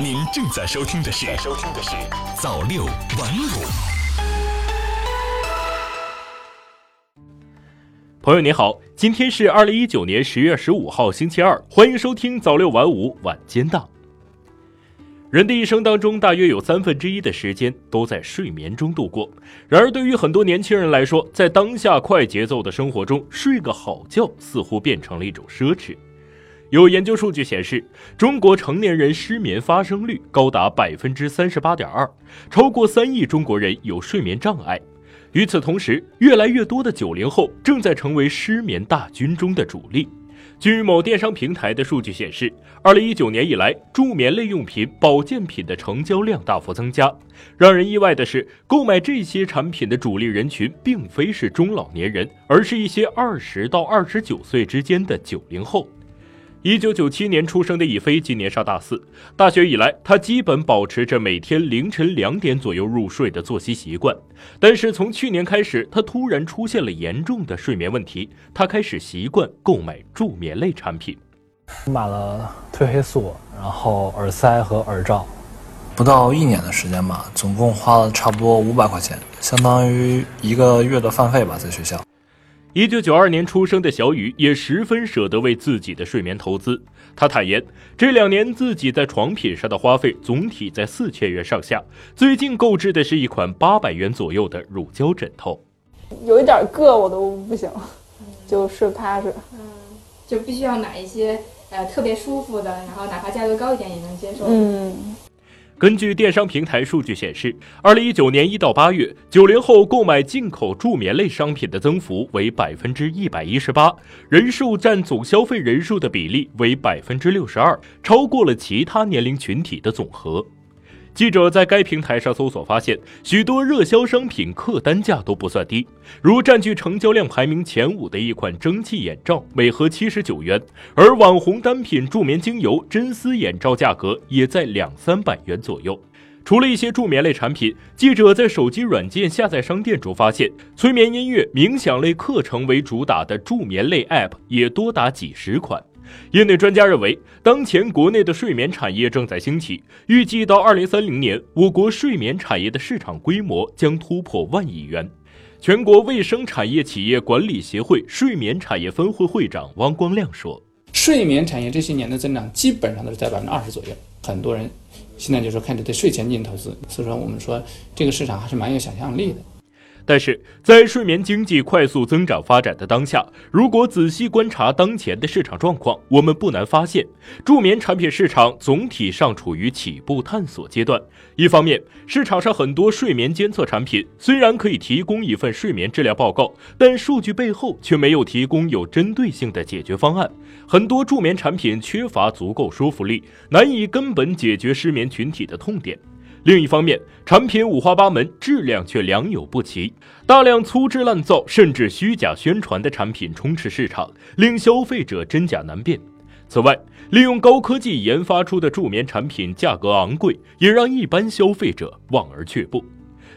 您正在收听的是《收听的是早六晚五》。朋友你好，今天是二零一九年十月十五号星期二，欢迎收听早六晚五晚间档。人的一生当中，大约有三分之一的时间都在睡眠中度过。然而，对于很多年轻人来说，在当下快节奏的生活中，睡个好觉似乎变成了一种奢侈。有研究数据显示，中国成年人失眠发生率高达百分之三十八点二，超过三亿中国人有睡眠障碍。与此同时，越来越多的九零后正在成为失眠大军中的主力。据某电商平台的数据显示，二零一九年以来，助眠类用品、保健品的成交量大幅增加。让人意外的是，购买这些产品的主力人群并非是中老年人，而是一些二十到二十九岁之间的九零后。一九九七年出生的易飞今年上大四，大学以来，他基本保持着每天凌晨两点左右入睡的作息习惯。但是从去年开始，他突然出现了严重的睡眠问题，他开始习惯购买助眠类产品。买了褪黑素，然后耳塞和耳罩，不到一年的时间吧，总共花了差不多五百块钱，相当于一个月的饭费吧，在学校。一九九二年出生的小雨也十分舍得为自己的睡眠投资。他坦言，这两年自己在床品上的花费总体在四千元上下。最近购置的是一款八百元左右的乳胶枕头，有一点硌我都不行，就睡不踏实。嗯，就必须要买一些呃特别舒服的，然后哪怕价格高一点也能接受。嗯。根据电商平台数据显示，二零一九年一到八月，九零后购买进口助眠类商品的增幅为百分之一百一十八，人数占总消费人数的比例为百分之六十二，超过了其他年龄群体的总和。记者在该平台上搜索发现，许多热销商品客单价都不算低，如占据成交量排名前五的一款蒸汽眼罩，每盒七十九元；而网红单品助眠精油真丝眼罩价格也在两三百元左右。除了一些助眠类产品，记者在手机软件下载商店中发现，催眠音乐、冥想类课程为主打的助眠类 App 也多达几十款。业内专家认为，当前国内的睡眠产业正在兴起，预计到二零三零年，我国睡眠产业的市场规模将突破万亿元。全国卫生产业企业管理协会睡眠产业分会会长汪光亮说：“睡眠产业这些年的增长基本上都是在百分之二十左右，很多人现在就是开始对睡前进行投资，所以说我们说这个市场还是蛮有想象力的。”但是在睡眠经济快速增长发展的当下，如果仔细观察当前的市场状况，我们不难发现，助眠产品市场总体尚处于起步探索阶段。一方面，市场上很多睡眠监测产品虽然可以提供一份睡眠质量报告，但数据背后却没有提供有针对性的解决方案。很多助眠产品缺乏足够说服力，难以根本解决失眠群体的痛点。另一方面，产品五花八门，质量却良莠不齐，大量粗制滥造甚至虚假宣传的产品充斥市场，令消费者真假难辨。此外，利用高科技研发出的助眠产品价格昂贵，也让一般消费者望而却步。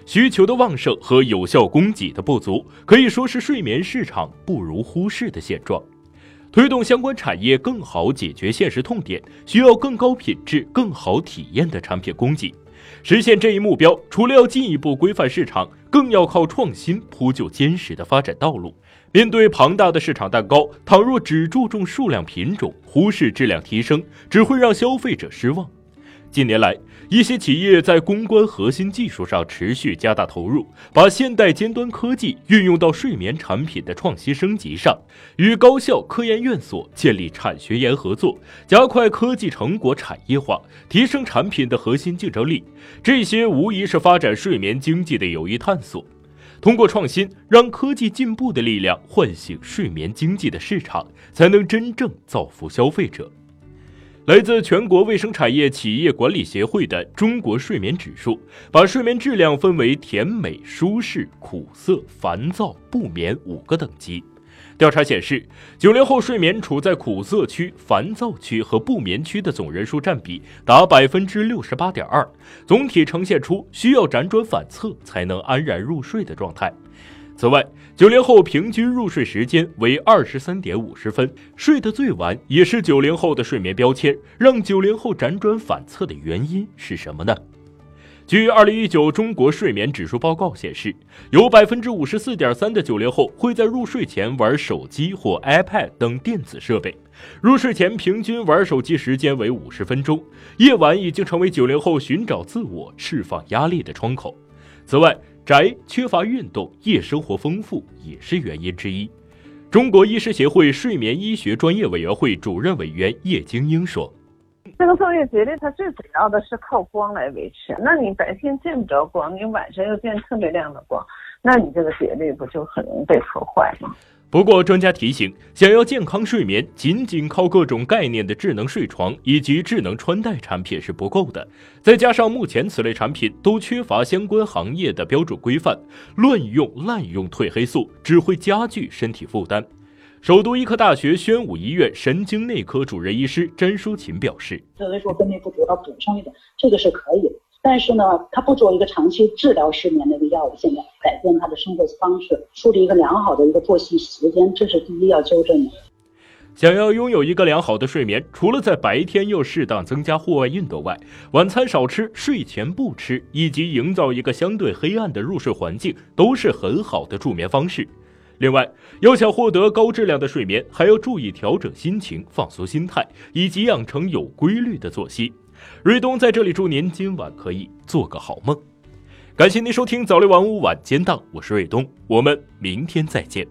需求的旺盛和有效供给的不足，可以说是睡眠市场不容忽视的现状。推动相关产业更好解决现实痛点，需要更高品质、更好体验的产品供给。实现这一目标，除了要进一步规范市场，更要靠创新铺就坚实的发展道路。面对庞大的市场蛋糕，倘若只注重数量品种，忽视质量提升，只会让消费者失望。近年来，一些企业在攻关核心技术上持续加大投入，把现代尖端科技运用到睡眠产品的创新升级上，与高校、科研院所建立产学研合作，加快科技成果产业化，提升产品的核心竞争力。这些无疑是发展睡眠经济的有益探索。通过创新，让科技进步的力量唤醒睡眠经济的市场，才能真正造福消费者。来自全国卫生产业企业管理协会的中国睡眠指数，把睡眠质量分为甜美、舒适、苦涩、烦躁、不眠五个等级。调查显示，九零后睡眠处在苦涩区、烦躁区和不眠区的总人数占比达百分之六十八点二，总体呈现出需要辗转反侧才能安然入睡的状态。此外，九零后平均入睡时间为二十三点五十分，睡得最晚也是九零后的睡眠标签。让九零后辗转反侧的原因是什么呢？据二零一九中国睡眠指数报告显示，有百分之五十四点三的九零后会在入睡前玩手机或 iPad 等电子设备，入睡前平均玩手机时间为五十分钟。夜晚已经成为九零后寻找自我、释放压力的窗口。此外，宅、缺乏运动、夜生活丰富也是原因之一。中国医师协会睡眠医学专业委员会主任委员叶晶英说。这个昼夜节律，它最主要的是靠光来维持。那你白天见不着光，你晚上又见特别亮的光，那你这个节律不就很容易被破坏吗？不过，专家提醒，想要健康睡眠，仅仅靠各种概念的智能睡床以及智能穿戴产品是不够的。再加上目前此类产品都缺乏相关行业的标准规范，乱用滥用褪黑素只会加剧身体负担。首都医科大学宣武医院神经内科主任医师詹淑琴表示：“褪黑素分泌不足，要补上一点，这个是可以。但是呢，它不作为一个长期治疗失眠的一个药物，现在改变他的生活方式，树立一个良好的一个作息时间，这是第一要纠正的。想要拥有一个良好的睡眠，除了在白天要适当增加户外运动外，晚餐少吃，睡前不吃，以及营造一个相对黑暗的入睡环境，都是很好的助眠方式。”另外，要想获得高质量的睡眠，还要注意调整心情、放松心态，以及养成有规律的作息。瑞东在这里祝您今晚可以做个好梦。感谢您收听早六晚五晚间档，我是瑞东，我们明天再见。